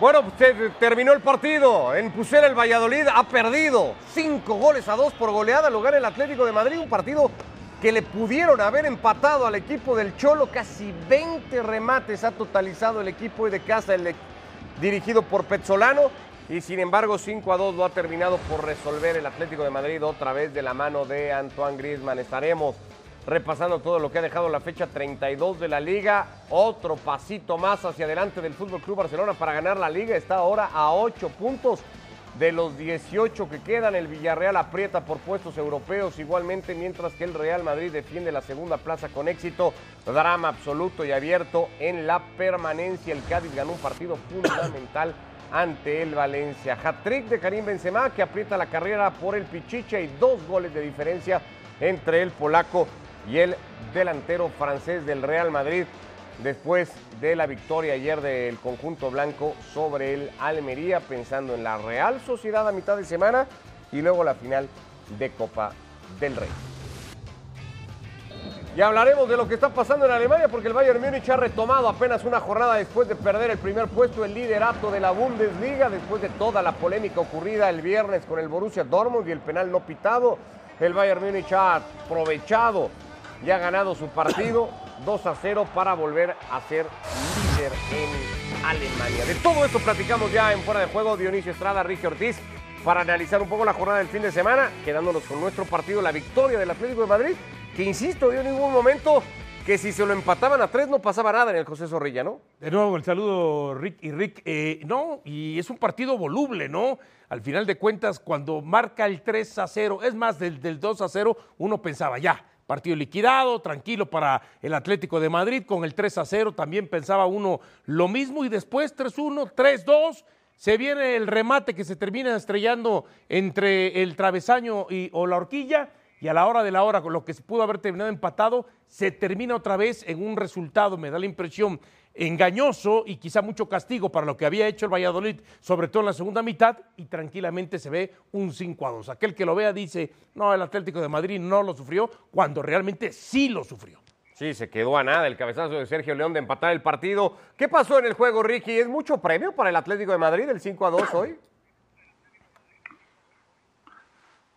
Bueno, pues, terminó el partido. En Pusera el Valladolid ha perdido cinco goles a dos por goleada lugar el Atlético de Madrid. Un partido que le pudieron haber empatado al equipo del Cholo. Casi 20 remates ha totalizado el equipo de casa, dirigido por Petzolano. Y sin embargo, 5 a 2 lo ha terminado por resolver el Atlético de Madrid otra vez de la mano de Antoine Griezmann. Estaremos repasando todo lo que ha dejado la fecha 32 de la liga. Otro pasito más hacia adelante del Fútbol Club Barcelona para ganar la liga. Está ahora a 8 puntos de los 18 que quedan. El Villarreal aprieta por puestos europeos igualmente, mientras que el Real Madrid defiende la segunda plaza con éxito. Drama absoluto y abierto en la permanencia. El Cádiz ganó un partido fundamental ante el Valencia. Hat-trick de Karim Benzema que aprieta la carrera por el Pichicha y dos goles de diferencia entre el polaco y el delantero francés del Real Madrid después de la victoria ayer del conjunto blanco sobre el Almería, pensando en la Real Sociedad a mitad de semana y luego la final de Copa del Rey. Y hablaremos de lo que está pasando en Alemania porque el Bayern Múnich ha retomado apenas una jornada después de perder el primer puesto, el liderato de la Bundesliga, después de toda la polémica ocurrida el viernes con el Borussia Dortmund y el penal no pitado. El Bayern Múnich ha aprovechado y ha ganado su partido 2 a 0 para volver a ser líder en Alemania. De todo esto platicamos ya en Fuera de Juego, Dionisio Estrada, Ricky Ortiz, para analizar un poco la jornada del fin de semana, quedándonos con nuestro partido, la victoria del Atlético de Madrid, que insisto, dio en ningún momento que si se lo empataban a tres no pasaba nada en el José Zorrilla, ¿no? De nuevo, el saludo, Rick y Rick. Eh, no, y es un partido voluble, ¿no? Al final de cuentas, cuando marca el 3 a 0, es más, del, del 2 a 0, uno pensaba, ya, partido liquidado, tranquilo para el Atlético de Madrid, con el 3 a 0 también pensaba uno lo mismo y después 3-1, 3-2, se viene el remate que se termina estrellando entre el travesaño o la horquilla y a la hora de la hora, con lo que se pudo haber terminado empatado, se termina otra vez en un resultado, me da la impresión, engañoso y quizá mucho castigo para lo que había hecho el Valladolid, sobre todo en la segunda mitad, y tranquilamente se ve un 5 a 2. Aquel que lo vea dice, no, el Atlético de Madrid no lo sufrió, cuando realmente sí lo sufrió. Sí, se quedó a nada el cabezazo de Sergio León de empatar el partido. ¿Qué pasó en el juego, Ricky? ¿Es mucho premio para el Atlético de Madrid el 5 a 2 hoy?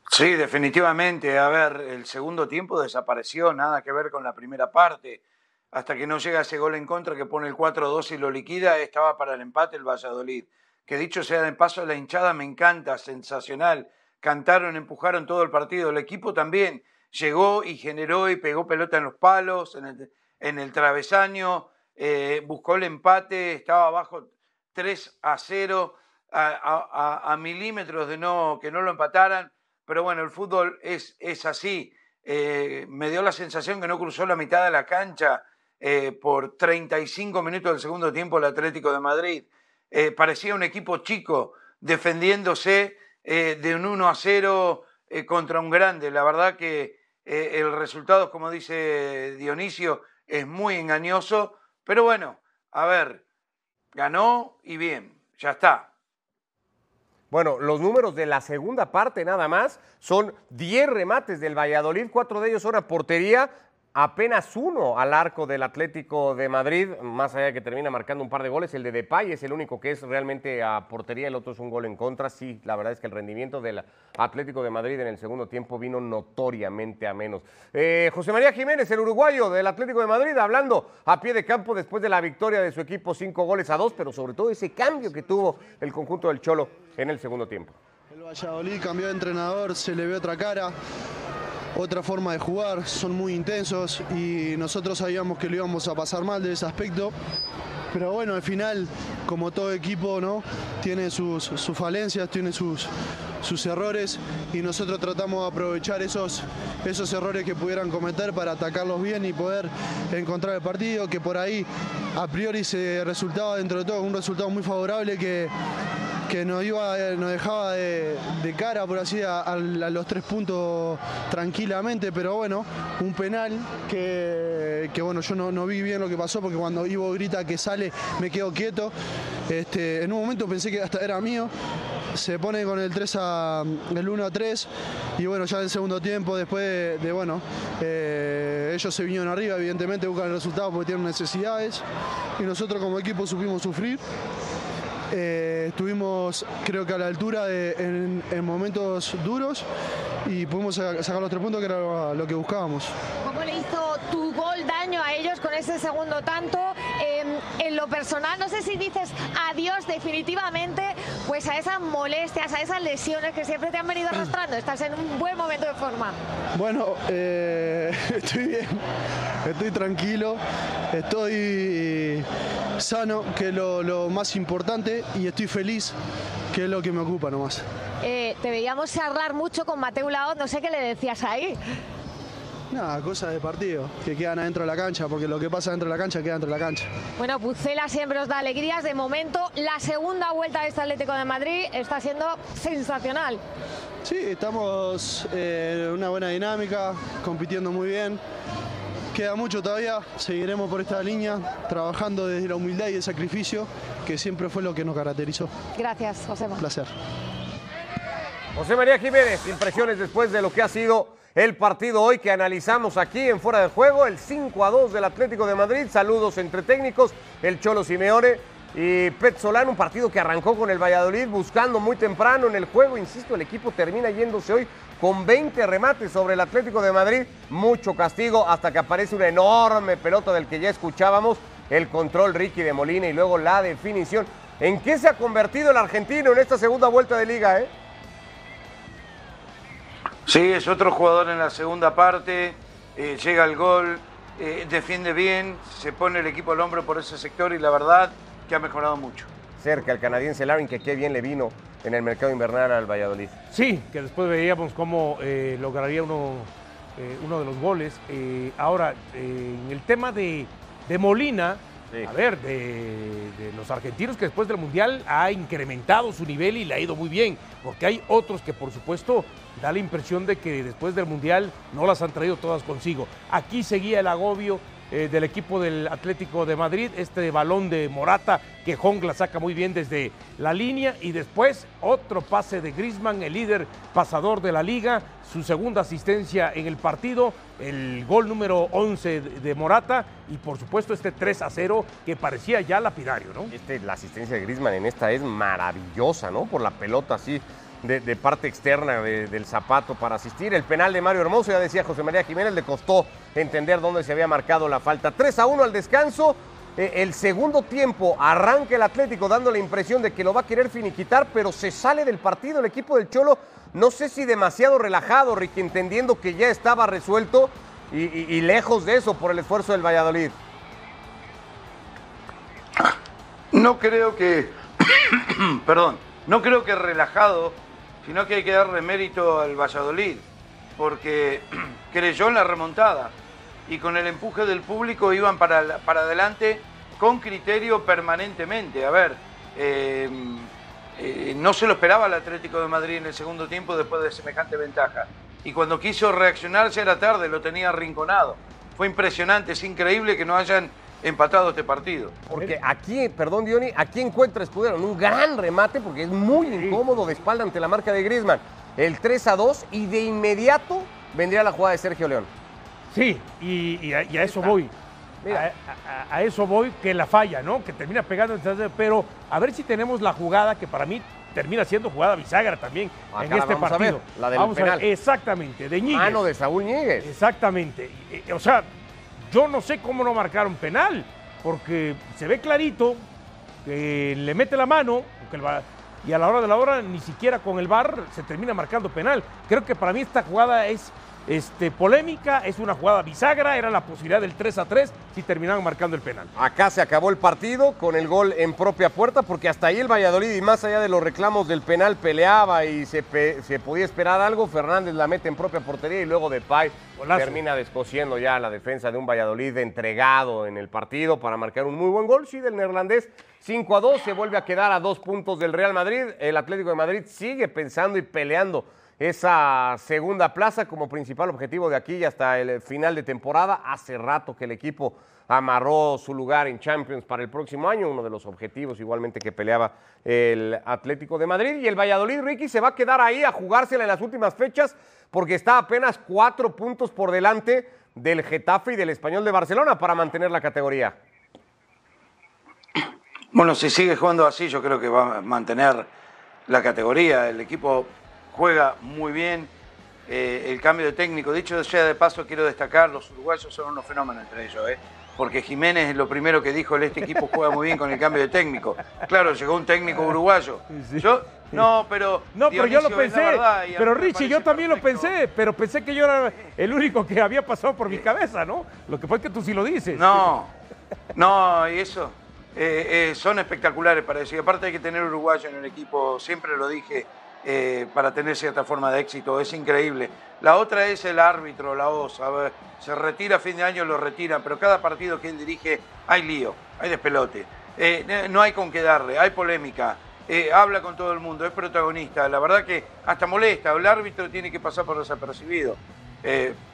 Sí, definitivamente. A ver, el segundo tiempo desapareció, nada que ver con la primera parte hasta que no llega ese gol en contra que pone el 4-2 y lo liquida, estaba para el empate el Valladolid. Que dicho sea de paso, la hinchada me encanta, sensacional. Cantaron, empujaron todo el partido. El equipo también llegó y generó y pegó pelota en los palos, en el, travesaño, eh, buscó el empate, estaba abajo 3 a 0, a, milímetros de no, que no lo empataran. Pero bueno, el fútbol es, es así. Eh, me dio la sensación que no cruzó la mitad de la cancha eh, por 35 minutos del segundo tiempo el Atlético de Madrid. Eh, parecía un equipo chico defendiéndose eh, de un 1 a 0 contra un grande. La verdad que el resultado, como dice Dionisio, es muy engañoso, pero bueno, a ver, ganó y bien, ya está. Bueno, los números de la segunda parte nada más son 10 remates del Valladolid, cuatro de ellos son a portería, apenas uno al arco del Atlético de Madrid, más allá de que termina marcando un par de goles. El de Depay es el único que es realmente a portería, el otro es un gol en contra. Sí, la verdad es que el rendimiento del Atlético de Madrid en el segundo tiempo vino notoriamente a menos. Eh, José María Jiménez, el uruguayo del Atlético de Madrid, hablando a pie de campo después de la victoria de su equipo, cinco goles a dos, pero sobre todo ese cambio que tuvo el conjunto del Cholo en el segundo tiempo. El Valladolid cambió de entrenador, se le ve otra cara otra forma de jugar, son muy intensos y nosotros sabíamos que lo íbamos a pasar mal de ese aspecto. Pero bueno, al final, como todo equipo, ¿no? Tiene sus, falencias, tiene sus, sus errores y nosotros tratamos de aprovechar esos, esos errores que pudieran cometer para atacarlos bien y poder encontrar el partido, que por ahí a priori se resultaba dentro de todo un resultado muy favorable que, que nos, iba, nos dejaba de, cara, por así, a, los tres puntos tranquilamente, pero bueno, un penal que, bueno, yo no, vi bien lo que pasó porque cuando Ivo grita que sale me quedo quieto. Este, en un momento pensé que hasta era mío, se pone con el 3 a, el 1 a 3 y bueno, ya en el segundo tiempo, después de, bueno, eh, ellos se vinieron arriba, evidentemente buscan el resultado porque tienen necesidades y nosotros como equipo supimos sufrir eh, estuvimos creo que a la altura de, en, en momentos duros y pudimos sa- sacar los tres puntos que era lo que buscábamos. ¿Cómo le hizo tu gol daño a ellos con ese segundo tanto? En lo personal, no sé si dices adiós definitivamente pues a esas molestias, a esas lesiones que siempre te han venido arrastrando. Estás en un buen momento de forma. Bueno, eh, estoy bien, estoy tranquilo, estoy sano, que es lo, lo más importante, y estoy feliz, que es lo que me ocupa nomás. Eh, te veíamos charlar mucho con Mateo Laoz, no sé qué le decías ahí. Nada, cosas de partido, que quedan adentro de la cancha, porque lo que pasa dentro de la cancha queda dentro de la cancha. Bueno, Pucela siempre os da alegrías. De momento, la segunda vuelta de este Atlético de Madrid está siendo sensacional. Sí, estamos eh, en una buena dinámica, compitiendo muy bien. Queda mucho todavía, seguiremos por esta línea, trabajando desde la humildad y el sacrificio, que siempre fue lo que nos caracterizó. Gracias, José. Un placer. José María Jiménez, impresiones después de lo que ha sido el partido hoy que analizamos aquí en Fuera de Juego, el 5 a 2 del Atlético de Madrid. Saludos entre técnicos, el Cholo Simeone y Pet Solán, un partido que arrancó con el Valladolid buscando muy temprano en el juego. Insisto, el equipo termina yéndose hoy con 20 remates sobre el Atlético de Madrid. Mucho castigo hasta que aparece una enorme pelota del que ya escuchábamos. El control Ricky de Molina y luego la definición. ¿En qué se ha convertido el argentino en esta segunda vuelta de liga, eh? Sí, es otro jugador en la segunda parte, eh, llega al gol, eh, defiende bien, se pone el equipo al hombro por ese sector y la verdad que ha mejorado mucho. cerca el canadiense Larin, que qué bien le vino en el mercado invernal al Valladolid. Sí, que después veíamos cómo eh, lograría uno, eh, uno de los goles. Eh, ahora, eh, en el tema de, de Molina, A ver, de, de los argentinos que después del Mundial ha incrementado su nivel y le ha ido muy bien, porque hay otros que por supuesto da la impresión de que después del Mundial no las han traído todas consigo. Aquí seguía el agobio eh, del equipo del Atlético de Madrid, este balón de Morata que Jongla saca muy bien desde la línea y después otro pase de Griezmann, el líder pasador de la liga, su segunda asistencia en el partido, el gol número 11 de Morata y por supuesto este 3 a 0 que parecía ya lapidario, ¿no? Este, la asistencia de Griezmann en esta es maravillosa, ¿no? Por la pelota así de, parte externa de- del zapato para asistir. El penal de Mario Hermoso, ya decía José María Jiménez, le costó entender dónde se había marcado la falta. 3 a 1 al descanso. Eh, el segundo tiempo arranca el Atlético dando la impresión de que lo va a querer finiquitar, pero se sale del partido el equipo del Cholo. No sé si demasiado relajado, Ricky, entendiendo que ya estaba resuelto y lejos de eso por el esfuerzo del Valladolid. No creo que, perdón, no creo que relajado, sino que hay que darle mérito al Valladolid, porque creyó en la remontada y con el empuje del público iban para, para adelante con criterio permanentemente. A ver, eh, eh, no se lo esperaba el Atlético de Madrid en el segundo tiempo después de semejante ventaja. Y cuando quiso reaccionar ya era tarde, lo tenía arrinconado. Fue impresionante, es increíble que no hayan empatado este partido. Porque aquí, perdón Diony, aquí encuentra Escudero en un gran remate porque es muy incómodo de espalda ante la marca de Griezmann. El 3 a 2 y de inmediato vendría la jugada de Sergio León. Sí, y, y a, y a eso voy. Mira. A, a- a eso voy, que la falla, ¿no? Que termina pegando, pero a ver si tenemos la jugada que para mí termina siendo jugada bisagra también Acá en este vamos a partido. ver, la del vamos a ver, exactamente, de Ñíguez. Mano de Saúl Ñíguez. Exactamente. Eh, O sea, yo no sé cómo no marcaron penal, porque se ve clarito que le mete la mano y a la hora de la hora ni siquiera con el VAR se termina marcando penal. Creo que para mí esta jugada es este, polémica, es una jugada bisagra, era la posibilidad del 3 a 3 si terminaban marcando el penal. Acá se acabó el partido con el gol en propia puerta porque hasta ahí el Valladolid y más allá de los reclamos del penal peleaba y se, pe- se podía esperar algo. Fernández la mete en propia portería y luego Depay Golazo. termina descosiendo ya la defensa de un Valladolid entregado en el partido para marcar un muy buen gol. Sí, del neerlandés 5 a 2 se vuelve a quedar a dos puntos del Real Madrid. El Atlético de Madrid sigue pensando y peleando esa segunda plaza como principal objetivo de aquí y hasta el final de temporada. Hace rato que el equipo amarró su lugar en Champions para el próximo año, uno de los objetivos igualmente que peleaba el Atlético de Madrid. Y el Valladolid, Ricky, se va a quedar ahí a jugársela en las últimas fechas porque está apenas cuatro puntos por delante del Getafe y del Español de Barcelona para mantener la categoría. Bueno, si sigue jugando así, yo creo que va a mantener la categoría. El equipo juega muy bien. Eh, el cambio de técnico, dicho sea de paso, quiero destacar, los uruguayos son unos fenómenos entre ellos, ¿eh? porque Jiménez es lo primero que dijo, este equipo juega muy bien con el cambio de técnico. Claro, llegó un técnico uruguayo. Yo, no, pero... No, pero yo lo pensé. verdad pero Richie, yo también lo pensé, pero pensé que yo era el único que había pasado por mi cabeza, ¿no? Lo que fue que tú sí lo dices. No, no, y eso. eh, eh, son espectaculares para eso. Y aparte hay que tener uruguayo en el equipo, siempre lo dije, eh, para tener cierta forma de éxito. Es increíble. La otra es el árbitro, la OSA. Se retira a fin de año, lo retiran, pero cada partido que él dirige hay lío, hay despelote. Eh, no hay con qué darle, hay polémica. eh, habla con todo el mundo, es protagonista. La verdad que hasta molesta. El árbitro tiene que pasar por desapercibido,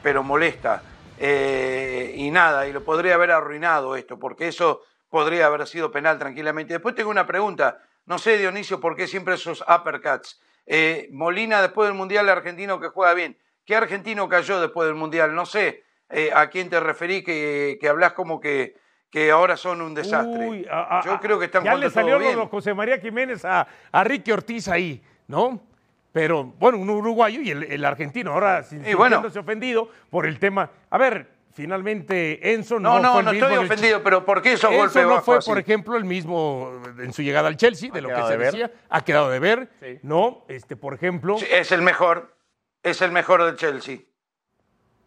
pero molesta. Y nada, y lo podría haber arruinado esto, porque eso podría haber sido penal tranquilamente. Después tengo una pregunta. No sé, Dionisio, por qué siempre esos uppercuts. Eh, Molina, después del Mundial, argentino que juega bien. ¿Qué argentino cayó después del Mundial? No sé eh, a quién te referí, que, que hablas como que, que ahora son un desastre. Uy, a- a- Yo creo que están Ya le salió lo de José María Jiménez a, a Ricky Ortiz ahí, ¿no? Pero, bueno, un uruguayo y el, el argentino, ahora sin, Y bueno. ofendido por el tema. A ver, finalmente Enzo no, No, no, fue el no mismo estoy en el- ofendido, pero ¿por qué esos Enzo golpes no fue, así? por ejemplo, el mismo en su llegada al Chelsea, de lo que se de decía. Ha quedado de ver, Sí. ¿no? Este, por ejemplo. Sí, Es el mejor, es el mejor del Chelsea.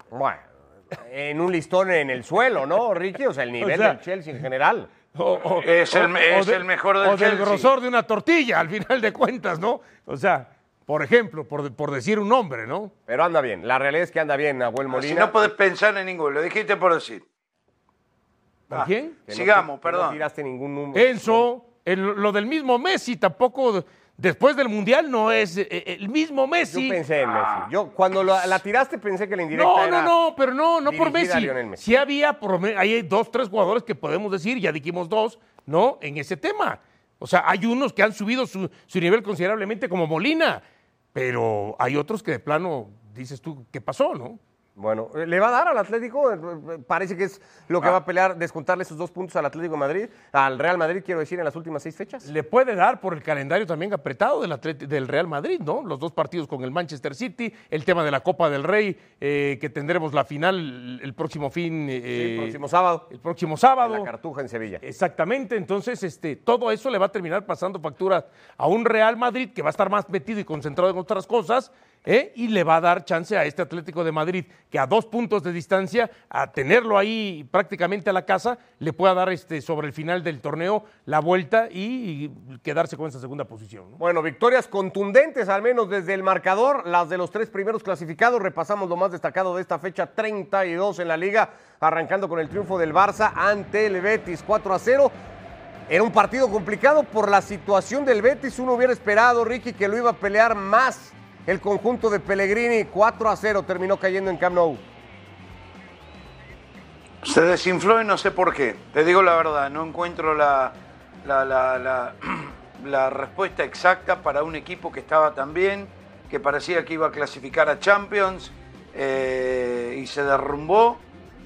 Bueno, en un listón en el suelo, ¿no, Ricky? O sea, el nivel sea, del Chelsea en general. O, o- Es el- es el mejor del o del Chelsea. grosor de una tortilla, al final de cuentas, ¿no? O sea, por ejemplo, por, por decir un nombre, ¿no? Pero anda bien. La realidad es que anda bien, Nahuel Si Molina. no podés pensar en ninguno, lo dijiste por decir. ¿Por Ah, quién? Que Sigamos, que No perdón. tiraste ningún número. Enzo, el- lo del mismo Messi tampoco, después del Mundial, no es eh, el mismo Yo Messi. pensé en Messi. Yo cuando lo- la tiraste pensé que la indirecta No, era... no, no, pero no, no por Messi. Messi. Sí había, por hay dos, tres jugadores que podemos decir, ya dijimos dos, ¿no? En ese tema. O sea, hay unos que han subido su, su nivel considerablemente, como Molina, pero hay otros que de plano dices tú, ¿qué pasó, no? Bueno, eh, ¿le va a dar al Atlético? Eh, eh, Parece que es lo que Ah. va a pelear, descontarle esos dos puntos al Atlético de Madrid, al Real Madrid, quiero decir, en las últimas seis fechas. Le puede dar por el calendario también apretado del, Real Madrid, ¿no? Los dos partidos con el Manchester City, el tema de la Copa del Rey, eh, que tendremos la final el próximo fin. Sí, el próximo sábado. el próximo en sábado. La Cartuja en Sevilla. Exactamente, entonces este, todo eso le va a terminar pasando factura a un Real Madrid que va a estar más metido y concentrado en otras cosas ¿eh? y le va a dar chance a este Atlético de Madrid que a dos puntos de distancia, a tenerlo ahí prácticamente a la casa, le pueda dar este, sobre el final del torneo la vuelta y, quedarse con esa segunda posición. ¿no? Bueno, victorias contundentes, al menos desde el marcador, las de los tres primeros clasificados. Repasamos lo más destacado de esta fecha 32 en la liga, arrancando con el triunfo del Barça ante el Betis 4 a 0. Era un partido complicado por la situación del Betis. Uno hubiera esperado, Ricky, que lo iba a pelear más el conjunto de Pellegrini. 4 a 0 terminó cayendo en Camp Nou. Se desinfló y no sé por qué. Te digo la verdad, no encuentro la, respuesta exacta para un equipo que estaba tan bien, que parecía que iba a clasificar a Champions eh, y se derrumbó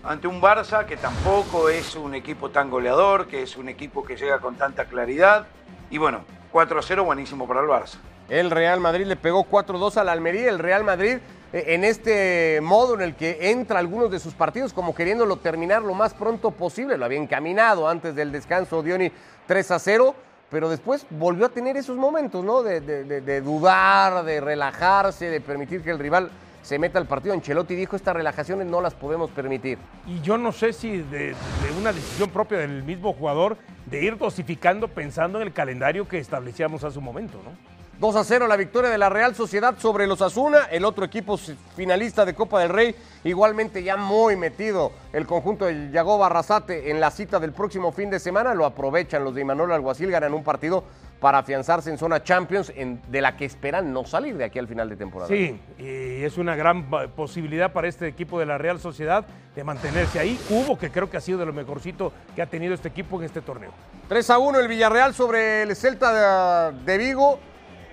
ante un Barça que tampoco es un equipo tan goleador, que es un equipo que llega con tanta claridad. Y bueno, 4 a 0, buenísimo para el Barça. El Real Madrid le pegó 4-2 al Almería. El Real Madrid eh, en este modo en el que entra algunos de sus partidos como queriéndolo terminar lo más pronto posible. Lo había encaminado antes del descanso Dioni 3 a 0, pero después volvió a tener esos momentos, ¿no? De, dudar, de relajarse, de permitir que el rival se meta al partido. Ancelotti dijo, estas relajaciones no las podemos permitir. Y yo no sé si de, de una decisión propia del mismo jugador de ir dosificando pensando en el calendario que establecíamos hace un momento, ¿no? 2 a 0 la victoria de la Real Sociedad sobre los Asuna, el otro equipo finalista de Copa del Rey, igualmente ya muy metido el conjunto del Yago Barrasate en la cita del próximo fin de semana, lo aprovechan los de Imanol Alguacil, ganan un partido para afianzarse en zona Champions, en- de la que esperan no salir de aquí al final de temporada. Sí, y es una gran va- posibilidad para este equipo de la Real Sociedad de mantenerse ahí. Hubo, que creo que ha sido de lo mejorcito que ha tenido este equipo en este torneo. 3 a 1 el Villarreal sobre el Celta de, de Vigo.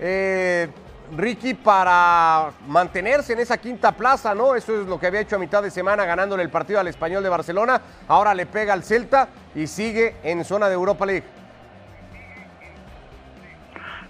Eh, Ricky para mantenerse en esa quinta plaza, ¿no? Eso es lo que había hecho a mitad de semana ganándole el partido al Español de Barcelona. Ahora le pega al Celta y sigue en zona de Europa League.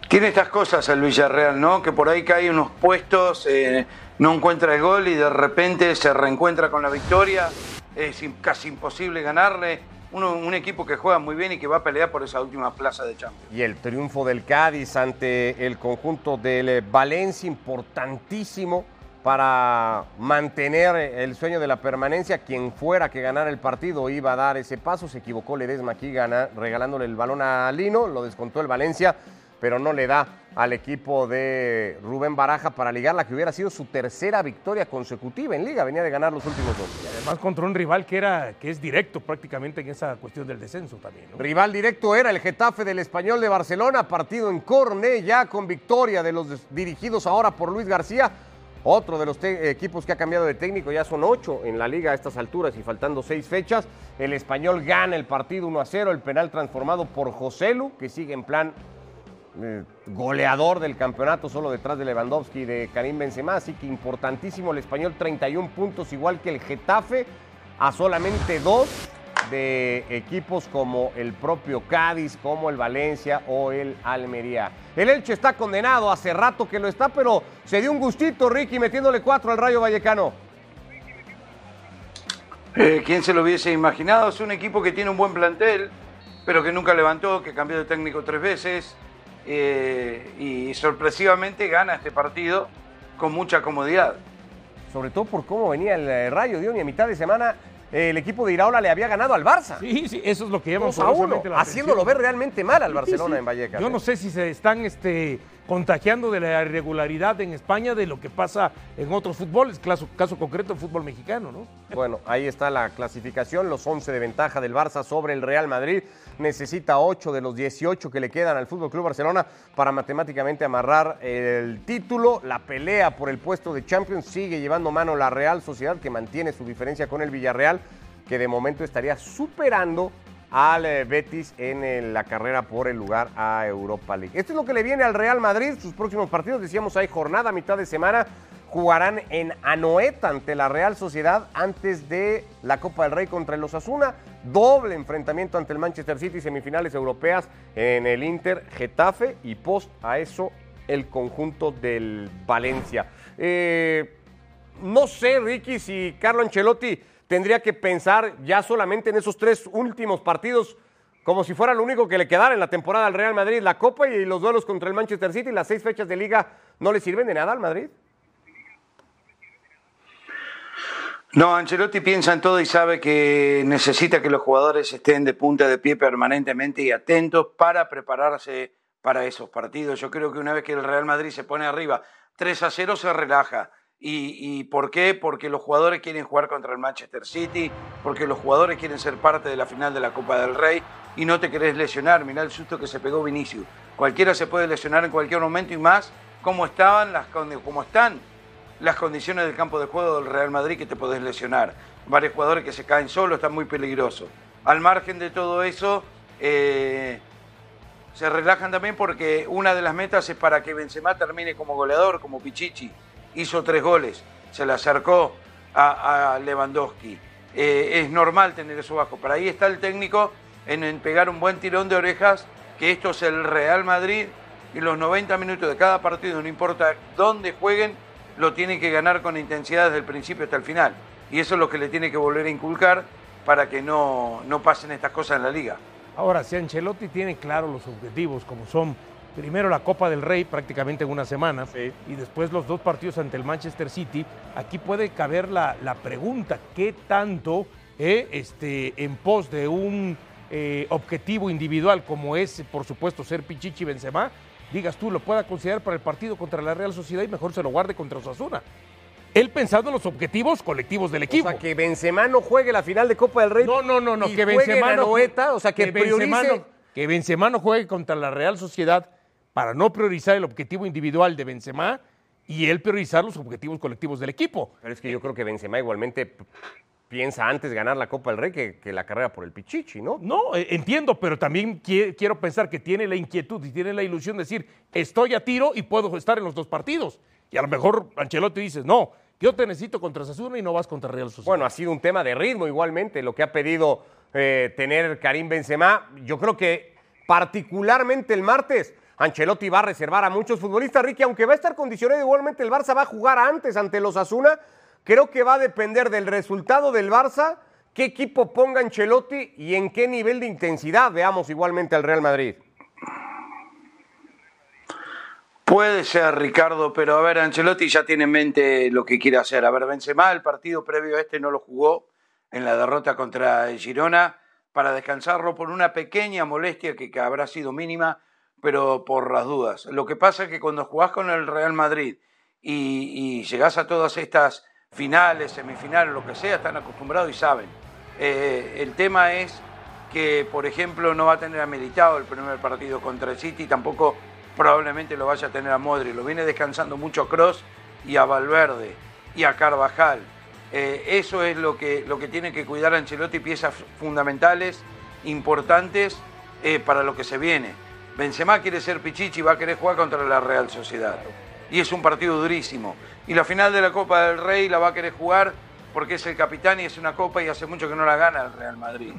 Tiene estas cosas el Villarreal, ¿no? Que por ahí cae unos puestos, eh, no encuentra el gol y de repente se reencuentra con la victoria. Es casi imposible ganarle. Un equipo que juega muy bien y que va a pelear por esa última plaza de Champions. Y el triunfo del Cádiz ante el conjunto del Valencia, importantísimo para mantener el sueño de la permanencia. Quien fuera que ganara el partido iba a dar ese paso. Se equivocó Ledesma aquí regalándole el balón a Lino, lo descontó el Valencia, pero no le da al equipo de Rubén Baraja para ligar la que hubiera sido su tercera victoria consecutiva en liga. Venía de ganar los últimos dos. además contra un rival que, era, que es directo prácticamente en esa cuestión del descenso también. Rival directo era el Getafe del Español de Barcelona, partido en Corne, ya con victoria de los dirigidos ahora por Luis García otro de los equipos que ha cambiado de técnico, ya son ocho en la liga a estas alturas y faltando seis fechas. El español gana el partido 1 a 0, el penal transformado por Joselu, que sigue en plan goleador del campeonato, solo detrás de Lewandowski y de Karim Benzema. Así que importantísimo el español, 31 puntos, igual que el Getafe, a solamente dos de equipos como el propio Cádiz, como el Valencia o el Almería. El Elche está condenado, hace rato que lo está, pero se dio un gustito, Ricky, metiéndole cuatro al Rayo Vallecano. Eh, ¿Quién se lo hubiese imaginado? Es un equipo que tiene un buen plantel, pero que nunca levantó, que cambió de técnico tres veces eh, y sorpresivamente gana este partido con mucha comodidad. Sobre todo por cómo venía el Rayo, Dios, y a mitad de semana el equipo de Iraola le había ganado al Barça. Sí, sí, eso es lo que llamamos a uno, haciéndolo ver realmente mal al Barcelona en Vallecas. Yo no sé si se están este, contagiando de la irregularidad en España de lo que pasa en otros fútboles, caso, caso concreto el fútbol mexicano, ¿no? Bueno, ahí está la clasificación, los 11 de ventaja del Barça sobre el Real Madrid. Necesita 8 de los 18 que le quedan al Fútbol Club Barcelona para matemáticamente amarrar el título. La pelea por el puesto de Champions sigue llevando mano la Real Sociedad que mantiene su diferencia con el Villarreal que de momento estaría superando al eh, Betis en la carrera por el lugar a Europa League. Esto es lo que le viene al Real Madrid. Sus próximos partidos, decíamos, hay jornada mitad de semana. Jugarán en Anoeta ante la Real Sociedad antes de la Copa del Rey contra el Osasuna. Doble enfrentamiento ante el Manchester City, semifinales europeas en el Inter, Getafe y post a eso el conjunto del Valencia. Eh, no sé, Ricky, si Carlo Ancelotti tendría que pensar ya solamente en esos tres últimos partidos como si fuera lo único que le quedara en la temporada al Real Madrid, la Copa y los duelos contra el Manchester City, las seis fechas de liga, ¿no le sirven de nada al Madrid? No, Ancelotti piensa en todo y sabe que necesita que los jugadores estén de punta de pie permanentemente y atentos para prepararse para esos partidos. Yo creo que una vez que el Real Madrid se pone arriba 3 a 0 se relaja ¿Y, por qué? Porque los jugadores quieren jugar contra el Manchester City, porque los jugadores quieren ser parte de la final de la Copa del Rey y no te querés lesionar. Mirá el susto que se pegó Vinicius. Cualquiera se puede lesionar en cualquier momento y más como, estaban las, como están las condiciones del campo de juego del Real Madrid que te podés lesionar. Varios jugadores que se caen solos, están muy peligrosos. Al margen de todo eso, eh, se relajan también porque una de las metas es para que Benzema termine como goleador, como Pichichi hizo tres goles, se le acercó a, Lewandowski. Eh, es normal tener eso bajo, pero ahí está el técnico en, pegar un buen tirón de orejas, que esto es el Real Madrid y los 90 minutos de cada partido, no importa dónde jueguen, lo tienen que ganar con intensidad desde el principio hasta el final. Y eso es lo que le tiene que volver a inculcar para que no, no pasen estas cosas en la liga. Ahora, si Ancelotti tiene claros los objetivos, como son primero la Copa del Rey prácticamente en una semana y después los dos partidos ante el Manchester City, aquí puede caber la, pregunta, ¿qué tanto eh, este, en pos de un eh, objetivo individual como es, por supuesto, ser Pichichi Benzema, digas tú, lo pueda considerar para el partido contra la Real Sociedad y mejor se lo guarde contra Osasuna? Él pensando en los objetivos colectivos del equipo. O sea, que Benzema no juegue la final de Copa del Rey. No, no, no, no que Benzema no, o sea, que, que que Benzema no juegue contra la Real Sociedad para no priorizar el objetivo individual de Benzema y él priorizar los objetivos colectivos del equipo. Pero es que yo creo que Benzema igualmente piensa antes ganar la Copa del Rey que, la carrera por el Pichichi, ¿no? No, eh, entiendo, pero también quiero pensar que tiene la inquietud y tiene la ilusión de decir, estoy a tiro y puedo estar en los dos partidos. Y a lo mejor Ancelotti dice, no, yo te necesito contra Sasuna y no vas contra Real Sociedad. Bueno, ha sido un tema de ritmo igualmente, lo que ha pedido eh, tener Karim Benzema. Yo creo que particularmente el martes Ancelotti va a reservar a muchos futbolistas, Ricky, aunque va a estar condicionado igualmente el Barça va a jugar antes ante los Asuna. Creo que va a depender del resultado del Barça, qué equipo ponga Ancelotti y en qué nivel de intensidad veamos igualmente al Real Madrid. Puede ser, Ricardo, pero a ver, Ancelotti ya tiene en mente lo que quiere hacer. A ver, Benzema, el partido previo a este no lo jugó en la derrota contra Girona para descansarlo por una pequeña molestia que habrá sido mínima, pero por las dudas. Lo que pasa es que cuando jugás con el Real Madrid y, y llegás a todas estas finales, semifinales, lo que sea, están acostumbrados y saben. Eh, el tema es que, por ejemplo, no va a tener ameritado el primer partido contra el City, tampoco probablemente lo vaya a tener a Modri. Lo viene descansando mucho a Cross y a Valverde y a Carvajal. Eh, eso es lo que, lo que tiene que cuidar Ancelotti, piezas fundamentales, importantes eh, para lo que se viene. Benzema quiere ser Pichichi y va a querer jugar contra la Real Sociedad. Y es un partido durísimo. Y la final de la Copa del Rey la va a querer jugar porque es el capitán y es una copa y hace mucho que no la gana el Real Madrid.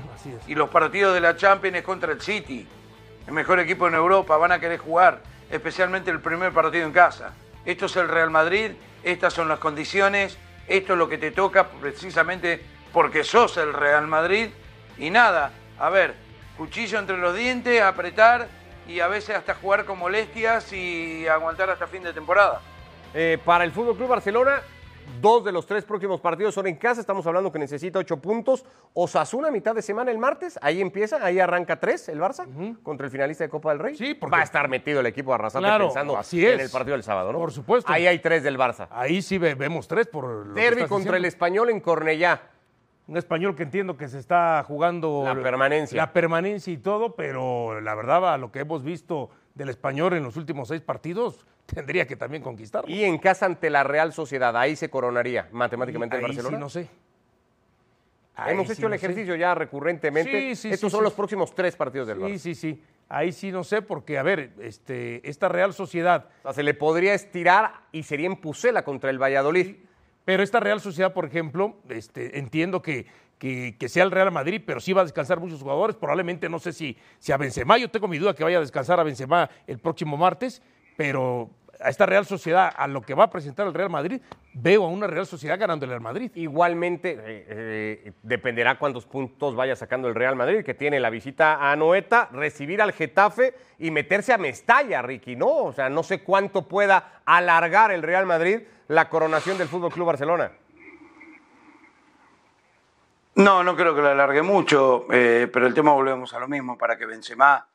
Y los partidos de la Champions es contra el City, el mejor equipo en Europa, van a querer jugar, especialmente el primer partido en casa. Esto es el Real Madrid, estas son las condiciones, esto es lo que te toca precisamente porque sos el Real Madrid. Y nada, a ver, cuchillo entre los dientes, apretar y a veces hasta jugar con molestias y aguantar hasta fin de temporada. Eh, para el Fútbol Club Barcelona, dos de los tres próximos partidos son en casa. Estamos hablando que necesita ocho puntos. Osasuna, mitad de semana el martes. Ahí empieza, ahí arranca tres el Barça contra el finalista de Copa del Rey. Sí, porque- Va a estar metido el equipo arrasante Claro, pensando así en es. el partido del sábado, ¿no? Por supuesto. Ahí hay tres del Barça. Ahí sí ve- vemos tres por lo que Derby estás contra el español en Cornellá. Un español que entiendo que se está jugando La permanencia. la permanencia y todo, pero la verdad, a lo que hemos visto del español en los últimos seis partidos, tendría que también conquistarlo. Y en casa ante la Real Sociedad. Ahí se coronaría matemáticamente el Barcelona. sí no sé. Ahí Hemos sí hecho el no sé. ejercicio ya recurrentemente. Sí, sí, Estos sí, son sí. los próximos tres partidos del Sí, Barça. sí, sí. Ahí sí no sé, porque, a ver, este, esta Real Sociedad, O sea, se le podría estirar y sería en Pucela contra el Valladolid. Pero esta Real Sociedad, por ejemplo, este, entiendo que, que, que sea el Real Madrid, pero sí va a descansar muchos jugadores. Probablemente, no sé si, si a Benzema, yo tengo mi duda que vaya a descansar a Benzema el próximo martes, pero a esta Real Sociedad, a lo que va a presentar el Real Madrid, veo a una Real Sociedad ganándole al Madrid. Igualmente, eh, eh, dependerá cuántos puntos vaya sacando el Real Madrid, que tiene la visita a Noeta, recibir al Getafe y meterse a Mestalla, Ricky, ¿no? O sea, no sé cuánto pueda alargar el Real Madrid la coronación del Fútbol Club Barcelona. No, no creo que la alargue mucho, eh, pero el tema volvemos a lo mismo, para que Benzema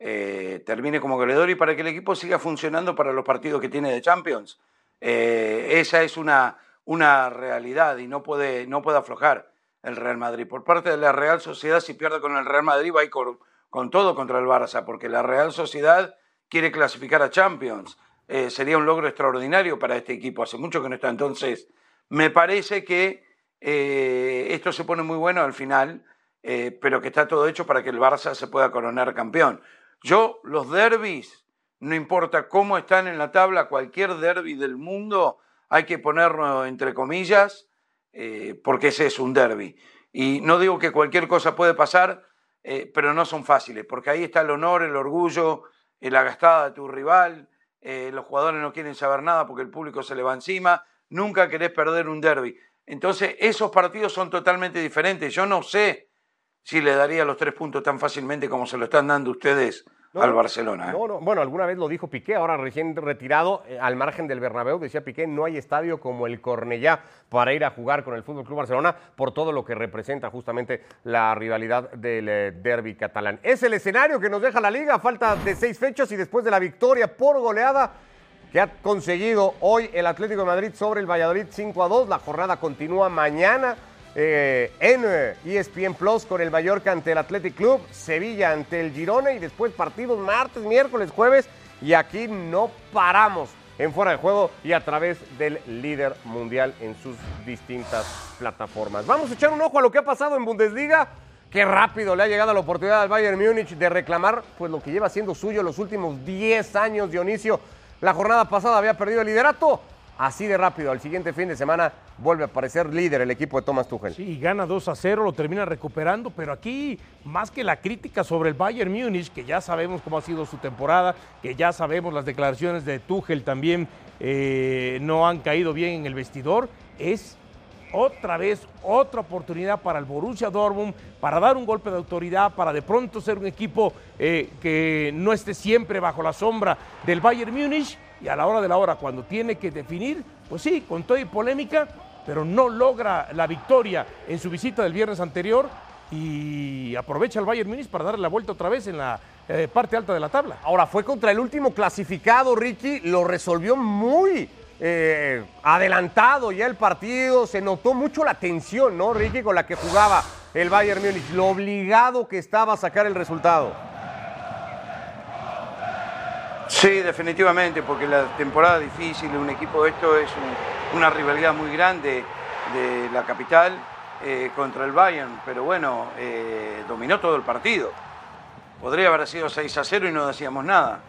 eh, termine como goleador y para que el equipo siga funcionando para los partidos que tiene de Champions. Eh, esa es una, una realidad y no puede, no puede aflojar el Real Madrid. Por parte de la Real Sociedad, si pierde con el Real Madrid, va a ir con, con todo contra el Barça, porque la Real Sociedad quiere clasificar a Champions. Eh, sería un logro extraordinario para este equipo. Hace mucho que no está. Entonces, me parece que esto se pone muy bueno al final, pero que está todo hecho para que el Barça se pueda coronar campeón. Yo, los derbis, no importa cómo están en la tabla, cualquier derby del mundo, hay que ponerlo entre comillas, eh, porque ese es un derby. Y no digo que cualquier cosa puede pasar, eh, pero no son fáciles, porque ahí está el honor, el orgullo, eh, la gastada de tu rival, eh, los jugadores no quieren saber nada porque el público se le va encima, nunca querés perder un derby. Entonces, esos partidos son totalmente diferentes. Yo no sé si le daría los tres puntos tan fácilmente como se lo están dando ustedes No, al Barcelona. ¿eh? No, no, bueno, alguna vez lo dijo Piqué, ahora recién retirado eh, al margen del Bernabéu, decía Piqué, no hay estadio como el Cornellá para ir a jugar con el Fútbol Club Barcelona por todo lo que representa justamente la rivalidad del eh, derby catalán. Es el escenario que nos deja la liga, a falta de seis fechas y después de la victoria por goleada que ha conseguido hoy el Atlético de Madrid sobre el Valladolid 5 a 2. La jornada continúa mañana eh, en eh, ESPN Plus con el Mallorca ante el Athletic Club, Sevilla ante el Girona y después partidos martes, miércoles, jueves. Y aquí no paramos en fuera de juego y a través del líder mundial en sus distintas plataformas. Vamos a echar un ojo a lo que ha pasado en Bundesliga. Qué rápido le ha llegado la oportunidad al Bayern Múnich de reclamar pues lo que lleva siendo suyo los últimos 10 años, Dionisio. La jornada pasada había perdido el liderato. Así de rápido. Al siguiente fin de semana vuelve a aparecer líder el equipo de Thomas Tuchel. Sí, gana 2 a 0, lo termina recuperando, pero aquí más que la crítica sobre el Bayern Múnich, que ya sabemos cómo ha sido su temporada, que ya sabemos las declaraciones de Tuchel también eh, no han caído bien en el vestidor, es otra vez otra oportunidad para el Borussia Dortmund para dar un golpe de autoridad, para de pronto ser un equipo eh, que no esté siempre bajo la sombra del Bayern Múnich y a la hora de la hora cuando tiene que definir, pues sí, con toda y polémica, pero no logra la victoria en su visita del viernes anterior y aprovecha el Bayern Múnich para darle la vuelta otra vez en la eh, parte alta de la tabla. Ahora fue contra el último clasificado, Ricky, lo resolvió muy eh, adelantado ya el partido, se notó mucho la tensión, ¿no, Ricky, con la que jugaba el Bayern Múnich, lo obligado que estaba a sacar el resultado. Sí, definitivamente, porque la temporada difícil, un equipo de esto es una rivalidad muy grande de la capital eh, contra el Bayern, pero bueno, eh, dominó todo el partido. Podría haber sido 6 a 0 y no decíamos nada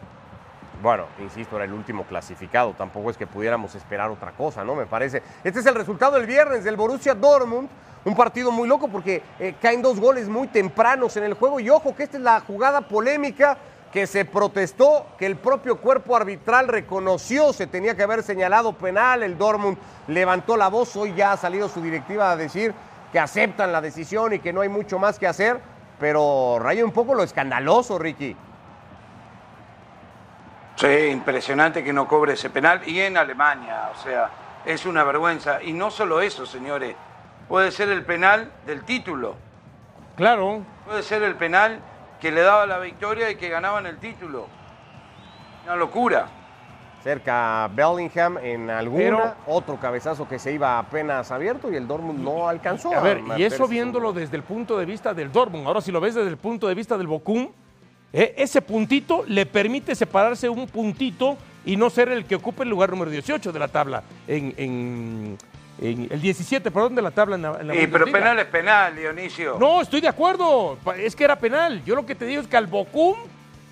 bueno, insisto, era el último clasificado, tampoco es que pudiéramos esperar otra cosa, ¿no? Me parece. Este es el resultado del viernes del Borussia Dortmund, un partido muy loco porque eh, caen dos goles muy tempranos en el juego y ojo que esta es la jugada polémica que se protestó, que el propio cuerpo arbitral reconoció, se tenía que haber señalado penal, el Dortmund levantó la voz, hoy ya ha salido su directiva a decir que aceptan la decisión y que no hay mucho más que hacer, pero raya un poco lo escandaloso, Ricky. Sí, impresionante que no cobre ese penal. Y en Alemania, o sea, es una vergüenza. Y no solo eso, señores, puede ser el penal del título. Claro. Puede ser el penal que le daba la victoria y que ganaban el título. Una locura. Cerca Bellingham en alguna, otro cabezazo que se iba apenas abierto y el Dortmund no alcanzó. A ver, y eso viéndolo desde el punto de vista del Dortmund. Ahora si lo ves desde el punto de vista del Bochum, eh, ese puntito le permite separarse un puntito y no ser el que ocupe el lugar número 18 de la tabla. En, el 17, perdón, de la tabla en la, Sí, pero penal es penal, Dionisio. No, estoy de acuerdo. Es que era penal. Yo lo que te digo es que al Bocum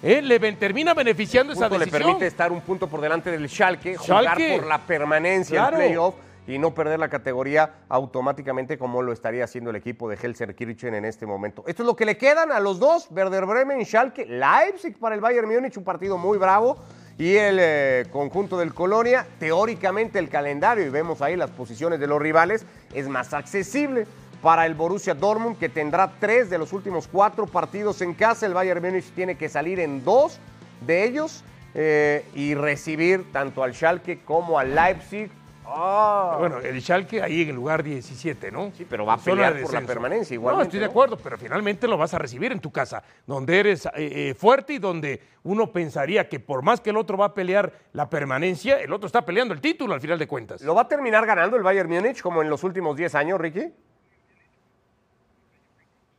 eh, le termina beneficiando esa decisión. Le permite estar un punto por delante del Schalke, jugar por la permanencia en playoff y no perder la categoría automáticamente como lo estaría haciendo el equipo de Kirchen en este momento. Esto es lo que le quedan a los dos, Werder Bremen, Schalke, Leipzig para el Bayern Múnich, un partido muy bravo y el eh, conjunto del Colonia. Teóricamente el calendario, y vemos ahí las posiciones de los rivales, es más accesible para el Borussia Dortmund, que tendrá tres de los últimos cuatro partidos en casa. El Bayern Múnich tiene que salir en dos de ellos eh, y recibir tanto al Schalke como al Leipzig Ah. Bueno, el Schalke ahí en el lugar 17, ¿no? Sí, pero va a pelear por la permanencia igual. No, estoy de acuerdo, pero finalmente lo vas a recibir en tu casa, donde eres eh, eh, fuerte y donde uno pensaría que por más que el otro va a pelear la permanencia, el otro está peleando el título al final de cuentas. ¿Lo va a terminar ganando el Bayern Múnich como en los últimos 10 años, Ricky?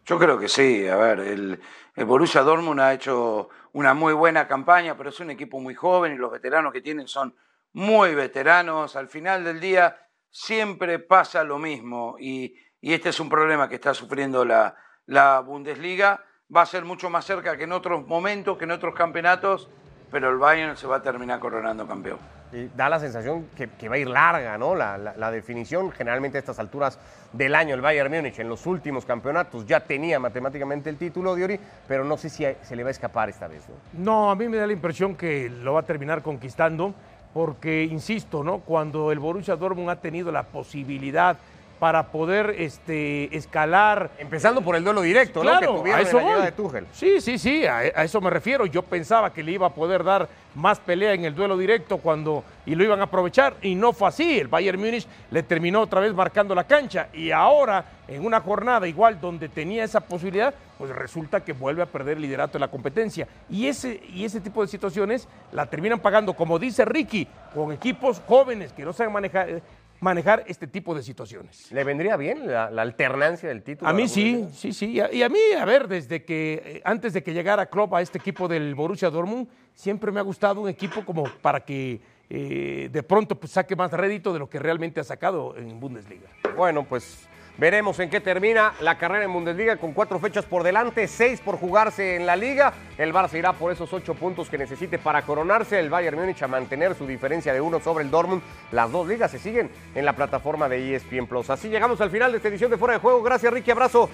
Yo creo que sí. A ver, el, el Borussia Dortmund ha hecho una muy buena campaña, pero es un equipo muy joven y los veteranos que tienen son muy veteranos, al final del día siempre pasa lo mismo y, este es un problema que está sufriendo la, la, Bundesliga. Va a ser mucho más cerca que en otros momentos, que en otros campeonatos, pero el Bayern se va a terminar coronando campeón. Y da la sensación que, va a ir larga, ¿no? La, la, definición, generalmente a estas alturas del año, el Bayern Múnich en los últimos campeonatos ya tenía matemáticamente el título de Ori, pero no sé si se le va a escapar esta vez. ¿no? no, a mí me da la impresión que lo va a terminar conquistando porque, insisto, ¿no? cuando el Borussia Dortmund ha tenido la posibilidad para poder este, escalar. Empezando por el duelo directo, ¿no? Que tuvieron a eso de Tuchel. Sí, sí, sí, a, eso me refiero. Yo pensaba que le iba a poder dar más pelea en el duelo directo cuando y lo iban a aprovechar y no fue así. El Bayern Múnich le terminó otra vez marcando la cancha y ahora en una jornada igual donde tenía esa posibilidad, pues resulta que vuelve a perder el liderato de la competencia. Y ese, y ese tipo de situaciones la terminan pagando, como dice Ricky, con equipos jóvenes que no saben manejar, manejar este tipo de situaciones. ¿Le vendría bien la, alternancia del título? A mí sí, sí, sí. Y a, mí, a ver, desde que, eh, antes de que llegara Klopp a este equipo del Borussia Dortmund, siempre me ha gustado un equipo como para que eh, de pronto pues, saque más rédito de lo que realmente ha sacado en Bundesliga. Bueno, pues Veremos en qué termina la carrera en Bundesliga con cuatro fechas por delante, seis por jugarse en la liga. El Barça irá por esos ocho puntos que necesite para coronarse. El Bayern Múnich a mantener su diferencia de uno sobre el Dortmund. Las dos ligas se siguen en la plataforma de ESPN Plus. Así llegamos al final de esta edición de Fuera de Juego. Gracias, Ricky. Abrazo.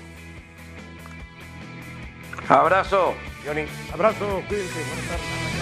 Abrazo. Johnny. Abrazo, cuídense. Buenas tardes.